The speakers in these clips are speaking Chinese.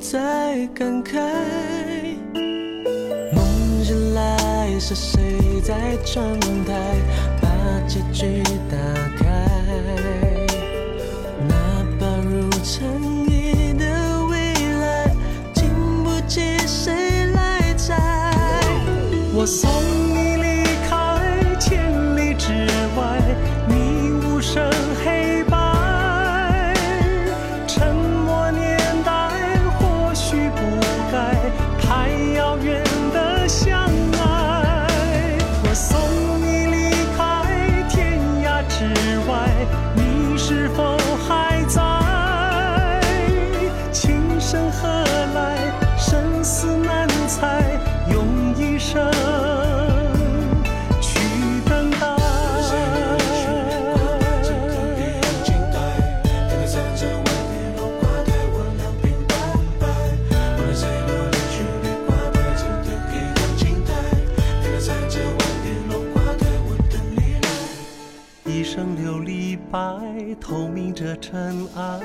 在感慨，梦醒来是谁在窗台把结局打开？那把如尘埃的未来，经不起谁来摘。我送透明着尘埃，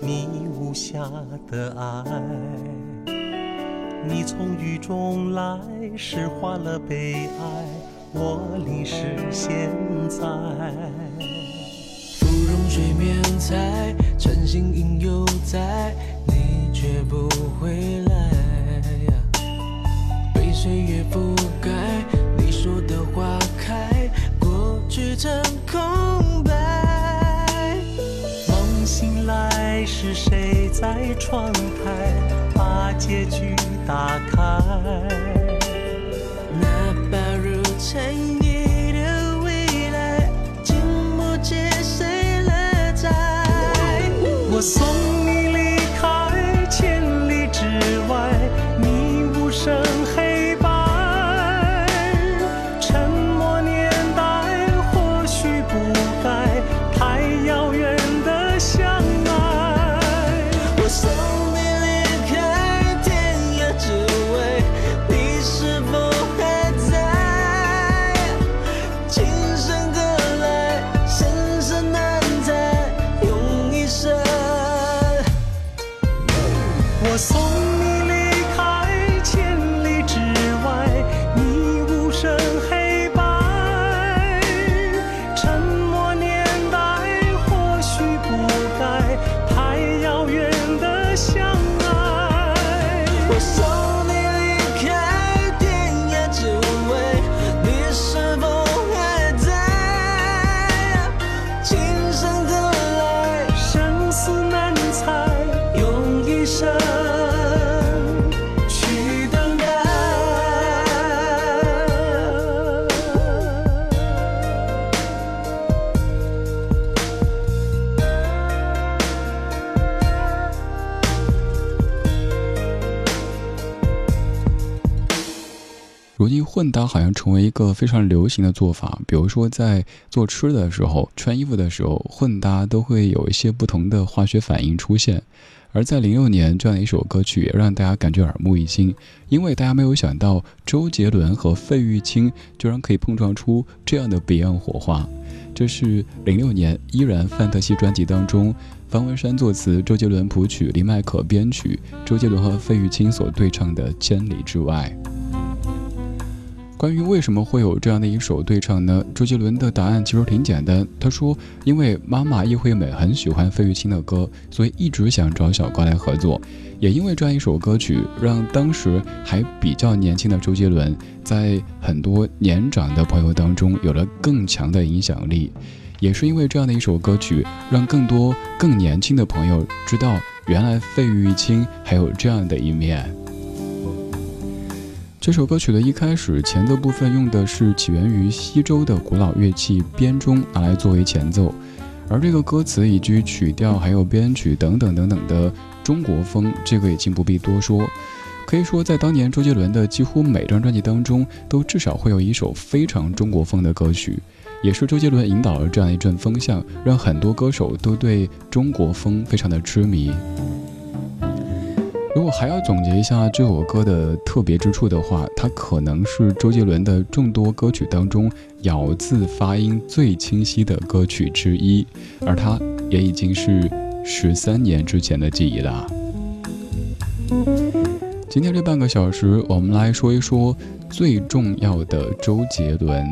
你无瑕的爱。你从雨中来，释化了悲哀，我淋湿现在。芙蓉水面采，晨星影犹在，你却不回来。被岁月覆盖，你说的花开，过去成空是谁在窗台把结局打开？那薄如尘埃的未来，经不起谁来摘。我相爱。混搭好像成为一个非常流行的做法，比如说在做吃的时候、穿衣服的时候，混搭都会有一些不同的化学反应出现。而在零六年，这样的一首歌曲也让大家感觉耳目一新，因为大家没有想到周杰伦和费玉清居然可以碰撞出这样的别样火花。这是零六年《依然范特西》专辑当中，方文山作词，周杰伦谱曲，李麦可编曲，周杰伦和费玉清所对唱的《千里之外》。关于为什么会有这样的一首对唱呢？周杰伦的答案其实挺简单，他说：“因为妈妈叶惠美很喜欢费玉清的歌，所以一直想找小高来合作。也因为这样一首歌曲，让当时还比较年轻的周杰伦，在很多年长的朋友当中有了更强的影响力。也是因为这样的一首歌曲，让更多更年轻的朋友知道，原来费玉清还有这样的一面。”这首歌曲的一开始前奏部分用的是起源于西周的古老乐器编钟，拿来作为前奏。而这个歌词以及曲调还有编曲等等等等的中国风，这个已经不必多说。可以说，在当年周杰伦的几乎每张专辑当中，都至少会有一首非常中国风的歌曲。也是周杰伦引导了这样一阵风向，让很多歌手都对中国风非常的痴迷。如果还要总结一下这首歌的特别之处的话，它可能是周杰伦的众多歌曲当中咬字发音最清晰的歌曲之一，而它也已经是十三年之前的记忆了。今天这半个小时，我们来说一说最重要的周杰伦，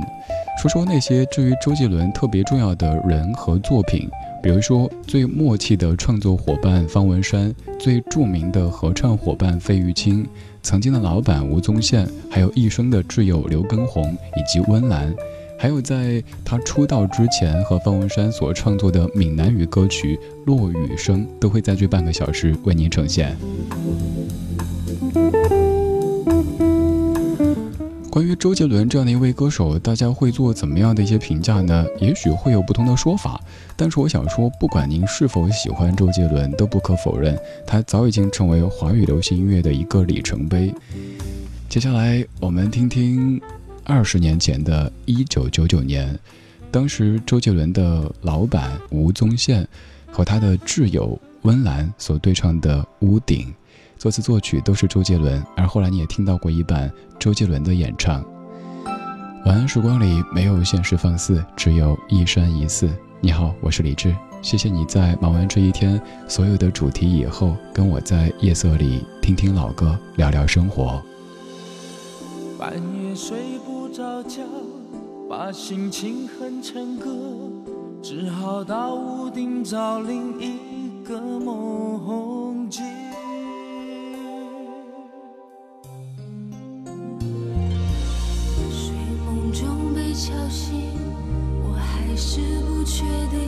说说那些至于周杰伦特别重要的人和作品。比如说，最默契的创作伙伴方文山，最著名的合唱伙伴费玉清，曾经的老板吴宗宪，还有一生的挚友刘畊宏以及温岚，还有在他出道之前和方文山所创作的闽南语歌曲《落雨声》，都会在这半个小时为您呈现。关于周杰伦这样的一位歌手，大家会做怎么样的一些评价呢？也许会有不同的说法，但是我想说，不管您是否喜欢周杰伦，都不可否认，他早已经成为华语流行音乐的一个里程碑。接下来，我们听听二十年前的一九九九年，当时周杰伦的老板吴宗宪和他的挚友温岚所对唱的《屋顶》。作词作曲都是周杰伦，而后来你也听到过一版周杰伦的演唱。晚安时光里没有现实放肆，只有一山一寺。你好，我是李志，谢谢你在忙完这一天所有的主题以后，跟我在夜色里听听老歌，聊聊生活。半夜睡不着觉，把心情哼成歌，只好到屋顶找另一个梦境。敲醒，我还是不确定，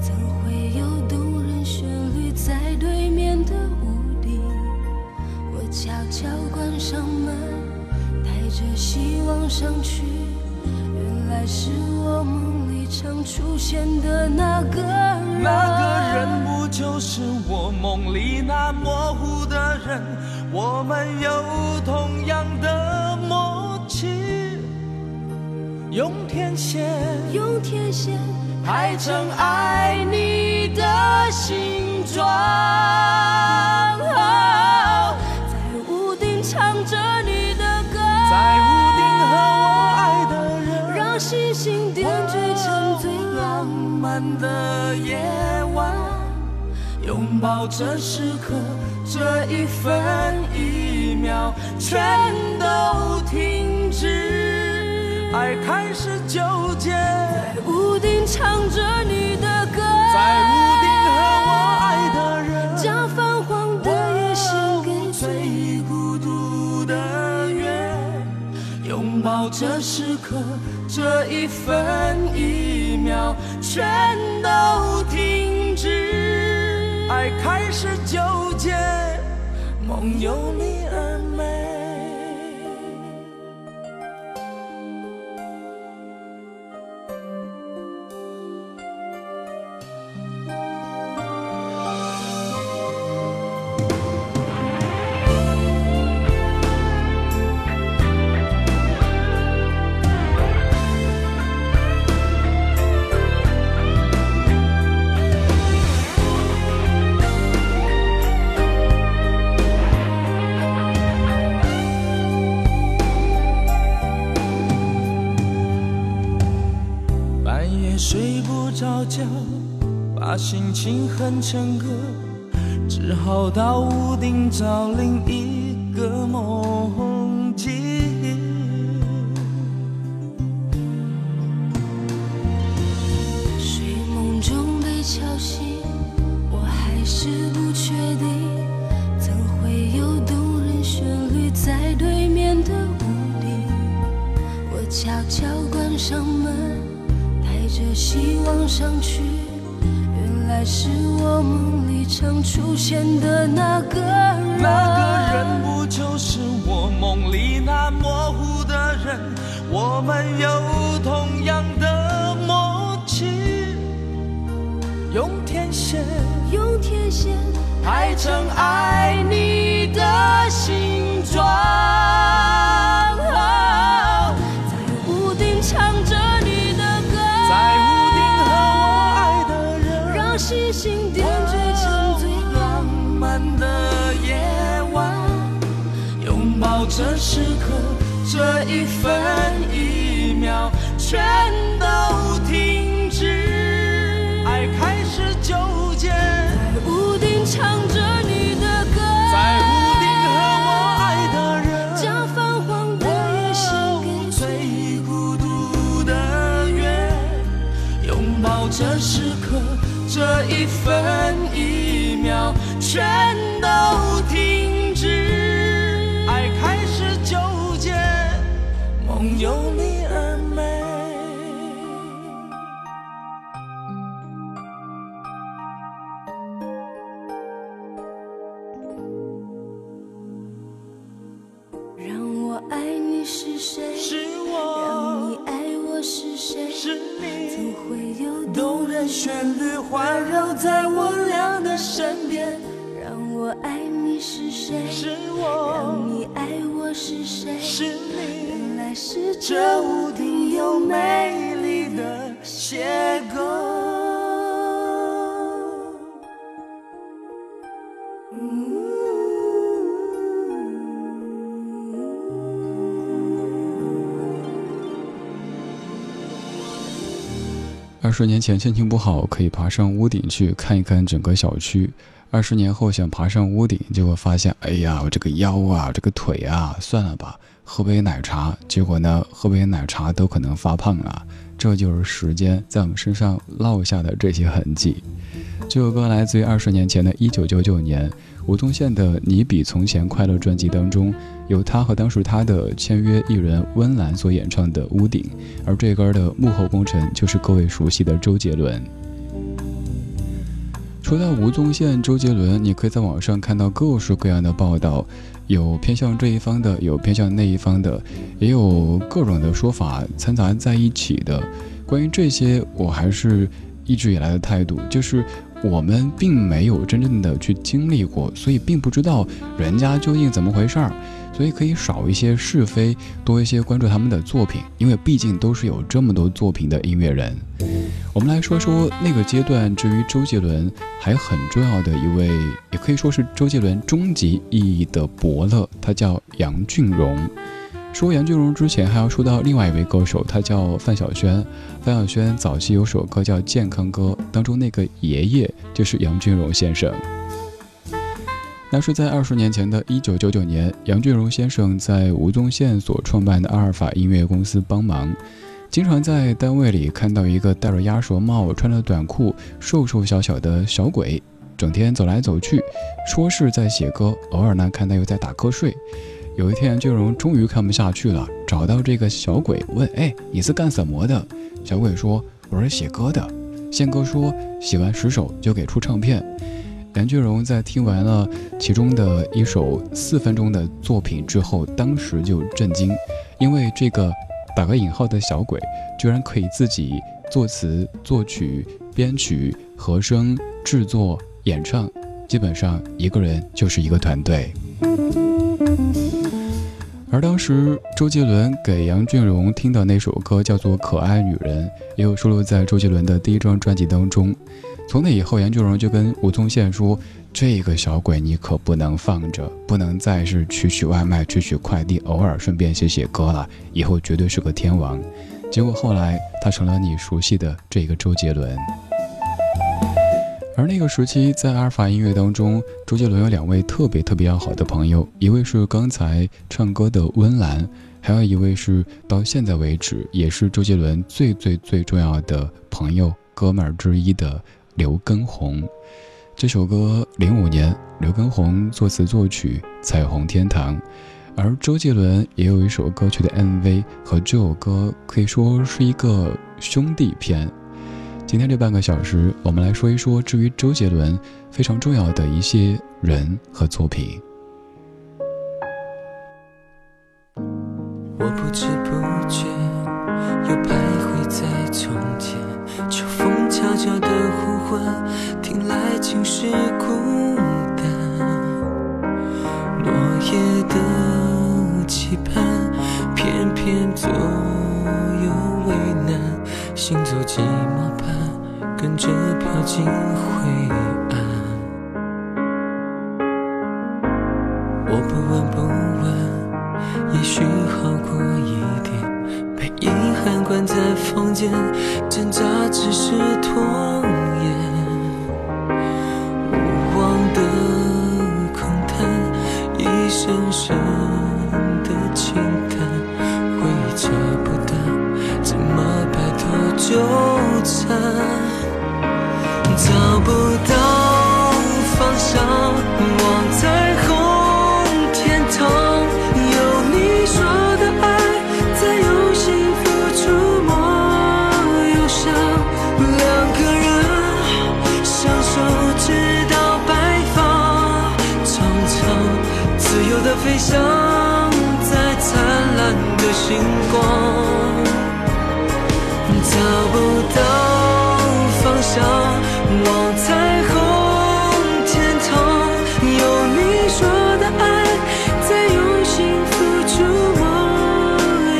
怎会有动人旋律在对面的屋顶？我悄悄关上门，带着希望上去，原来是我梦里常出现的那个人。那个人不就是我梦里那模糊的人？我们有同样的用天线，用天线排成爱你的形状，在屋顶唱着你的歌，在屋顶和我爱的人，让星星点缀成最浪漫的夜晚，拥抱这时刻，这一分一秒全都。爱开始纠结，在屋顶唱着你的歌，在屋顶和我爱的人，将泛黄的夜献给最孤独的月，拥抱这时刻，这一分一秒全都停止。爱开始纠结，梦有你而美。心情哼成歌，只好到屋顶找另一个梦境。睡梦中被敲醒，我还是不确定，怎会有动人旋律在对面的屋顶？我悄悄关上门，带着希望上去，原来是我梦里常出现的那个人。那个人不就是我梦里那模糊的人？我们有同样的默契，用天线用天线排成爱你的形这一分一秒全是谁？是你。原来是这这屋屋顶顶有有美丽的邂逅。二十年前心情不好，可以爬上屋顶去看一看整个小区。二十年后想爬上屋顶，结果发现，哎呀，我这个腰啊，这个腿啊，算了吧，喝杯奶茶。结果呢，喝杯奶茶都可能发胖啊。这就是时间在我们身上烙下的这些痕迹。这首歌来自于二十年前的一九九九年，吴宗宪的《你比从前快乐》专辑当中，由他和当时他的签约艺人温岚所演唱的《屋顶》，而这歌的幕后功臣就是各位熟悉的周杰伦。说到吴宗宪、周杰伦，你可以在网上看到各式各样的报道，有偏向这一方的，有偏向那一方的，也有各种的说法掺杂在一起的。关于这些，我还是一直以来的态度，就是我们并没有真正的去经历过，所以并不知道人家究竟怎么回事儿，所以可以少一些是非，多一些关注他们的作品，因为毕竟都是有这么多作品的音乐人。我们来说说那个阶段，至于周杰伦还很重要的一位，也可以说是周杰伦终极意义的伯乐，他叫杨俊荣。说杨俊荣之前，还要说到另外一位歌手，他叫范晓萱。范晓萱早期有首歌叫《健康歌》，当中那个爷爷就是杨俊荣先生。那是在二十年前的一九九九年，杨俊荣先生在吴宗宪所创办的阿尔法音乐公司帮忙，经常在单位里看到一个戴着鸭舌帽、穿着短裤、瘦瘦小小的小鬼，整天走来走去，说是在写歌，偶尔呢看他又在打瞌睡。有一天，俊荣终于看不下去了，找到这个小鬼问：“哎，你是干什么的？”小鬼说：“我是写歌的。”宪哥说：“写完十首就给出唱片。”杨俊荣在听完了其中的一首四分钟的作品之后，当时就震惊，因为这个打个引号的小鬼居然可以自己作词、作曲、编曲、和声、制作、演唱，基本上一个人就是一个团队。而当时周杰伦给杨俊荣听的那首歌叫做《可爱女人》，也有收录在周杰伦的第一张专辑当中。从那以后，杨俊荣就跟吴宗宪说：“这个小鬼你可不能放着，不能再是取取外卖、取取快递，偶尔顺便写写歌了，以后绝对是个天王。”结果后来他成了你熟悉的这个周杰伦。而那个时期，在阿尔法音乐当中，周杰伦有两位特别特别要好的朋友，一位是刚才唱歌的温岚，还有一位是到现在为止也是周杰伦最最最重要的朋友、哥们儿之一的刘畊宏。这首歌零五年，刘畊宏作词作曲，《彩虹天堂》，而周杰伦也有一首歌曲的 MV 和这首歌可以说是一个兄弟片。今天这半个小时，我们来说一说至于周杰伦非常重要的一些人和作品。我不知不觉又徘徊在从前，秋风悄悄的呼听来尽是孤单。落叶的期盼，偏偏左右为难，行走寂寞般。跟着飘进灰暗，我不闻不问，也许好过一点。被遗憾关在房间，挣扎只是拖。深深的情感，回忆扯不断，怎么摆脱纠缠？星光。找不到方向。望彩虹天堂，有你说的爱，在用心付出莫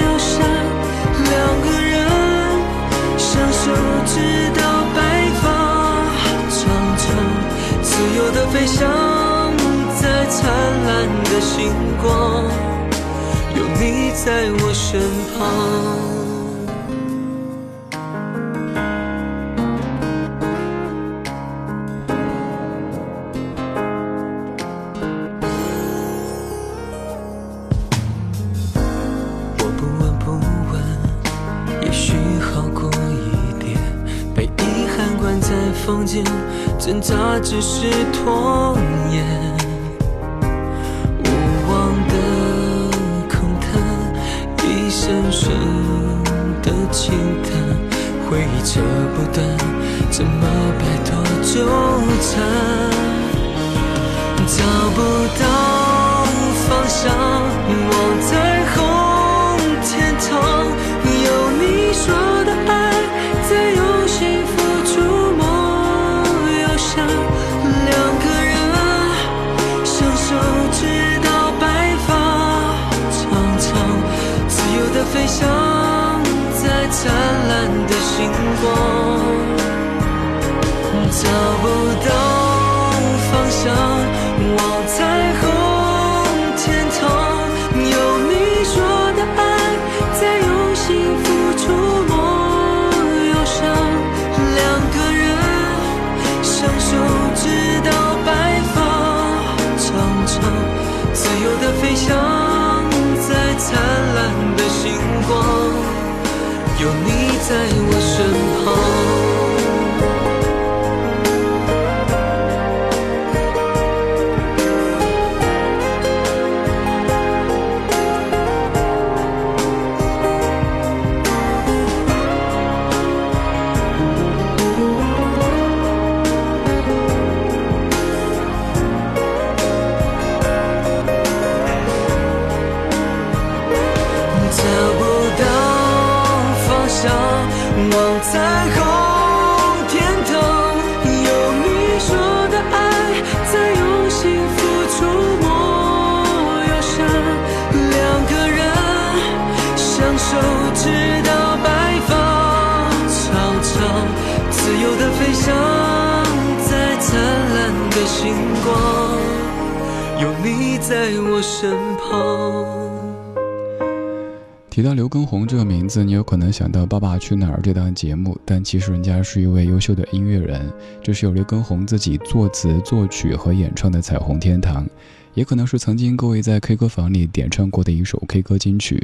忧伤。两个人相守直到白发苍苍，自由的飞翔在灿烂的星光，有你在我身旁。我不闻不问也许好过一点被遗憾关在房间挣扎只是拖延。深深的轻叹，回忆扯不断，怎么摆脱纠缠？找不到方向，我在像在灿烂的星光，找不到霞往彩虹天堂有你说的爱在用幸福触摸忧伤两个人相守直到白发苍苍自由的飞翔在灿烂的星光有你在我身旁提到刘畊宏这个名字，你有可能想到《爸爸去哪儿》这档节目，但其实人家是一位优秀的音乐人。这是由刘畊宏自己作词、作曲和演唱的《彩虹天堂》，也可能是曾经各位在 K 歌房里点唱过的一首 K 歌金曲。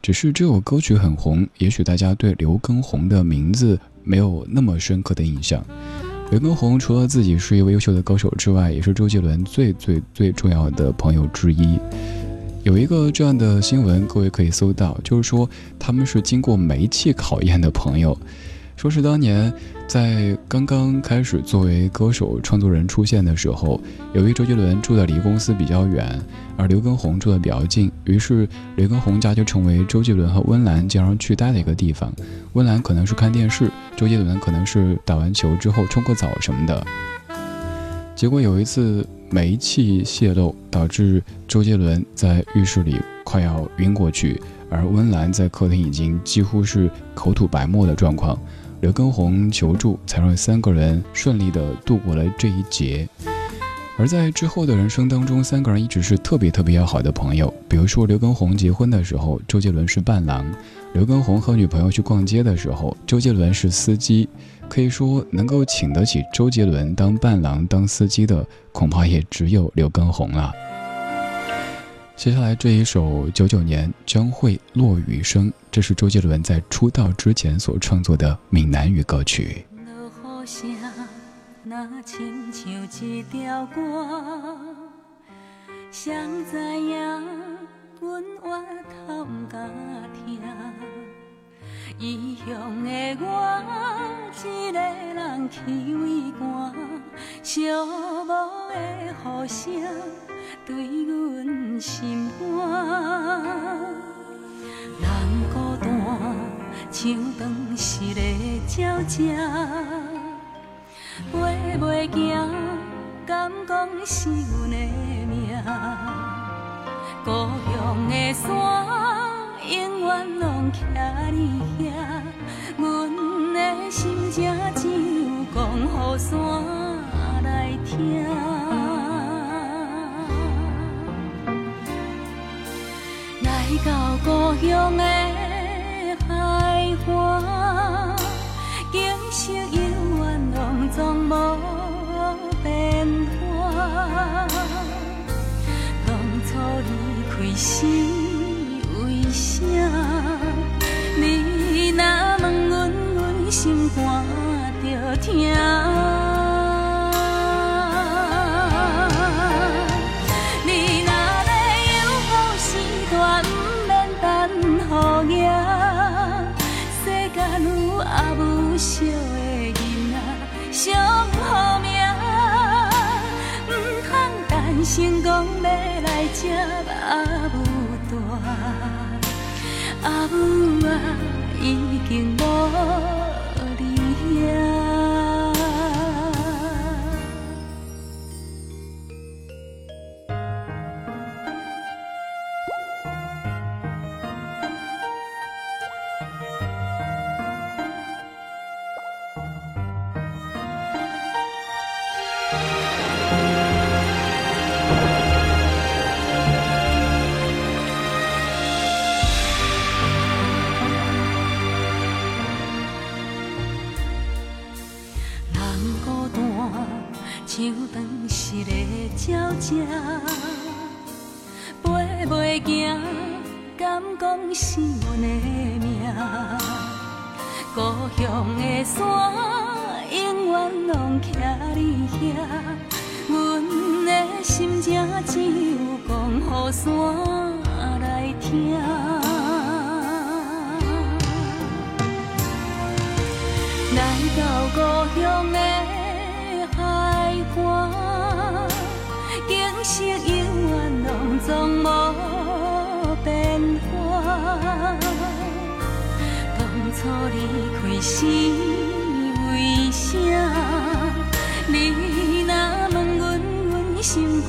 只是这首歌曲很红，也许大家对刘畊宏的名字没有那么深刻的印象。刘畊宏除了自己是一位优秀的歌手之外，也是周杰伦最最最重要的朋友之一。有一个这样的新闻，各位可以搜到，就是说他们是经过煤气考验的朋友，说是当年在刚刚开始作为歌手创作人出现的时候，由于周杰伦住的离公司比较远，而刘畊宏住的比较近，于是刘畊宏家就成为周杰伦和温岚经常去待的一个地方。温岚可能是看电视，周杰伦可能是打完球之后冲个澡什么的。结果有一次。煤气泄漏导致周杰伦在浴室里快要晕过去，而温岚在客厅已经几乎是口吐白沫的状况。刘畊宏求助，才让三个人顺利的度过了这一劫。而在之后的人生当中，三个人一直是特别特别要好的朋友。比如说刘畊宏结婚的时候，周杰伦是伴郎；刘畊宏和女朋友去逛街的时候，周杰伦是司机。可以说，能够请得起周杰伦当伴郎、当司机的，恐怕也只有刘畊宏了。接下来这一首九九年将会落雨声，这是周杰伦在出道之前所创作的闽南语歌曲。若亲像一条歌，谁知影阮越头不敢听。异乡的我，一个人凄微寒寂寞的雨声，对阮心肝人孤单，像当时的鸟只。行，敢讲是阮的命？故乡的山。永远拢徛你遐，阮的心只只有讲予山来听。来到故乡的海岸，景色永远拢总无离开时。你若问阮，阮心肝着疼。你若啊，已经无你影到故乡的海岸，景色永远拢总无变化。当初离开是，为啥你若问阮，阮心肝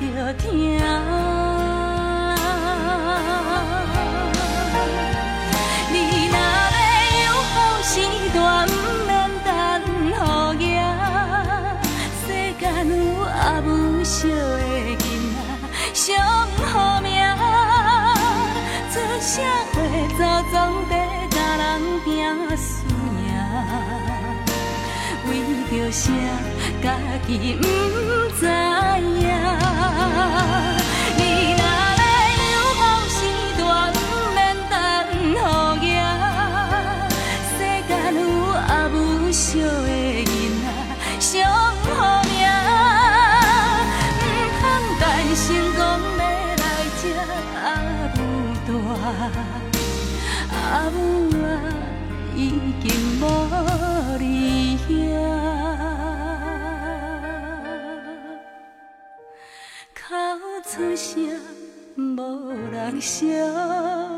就疼？小的囡仔上好命，出社会总总在甲人拼输赢，为着啥？家己不知影。你想。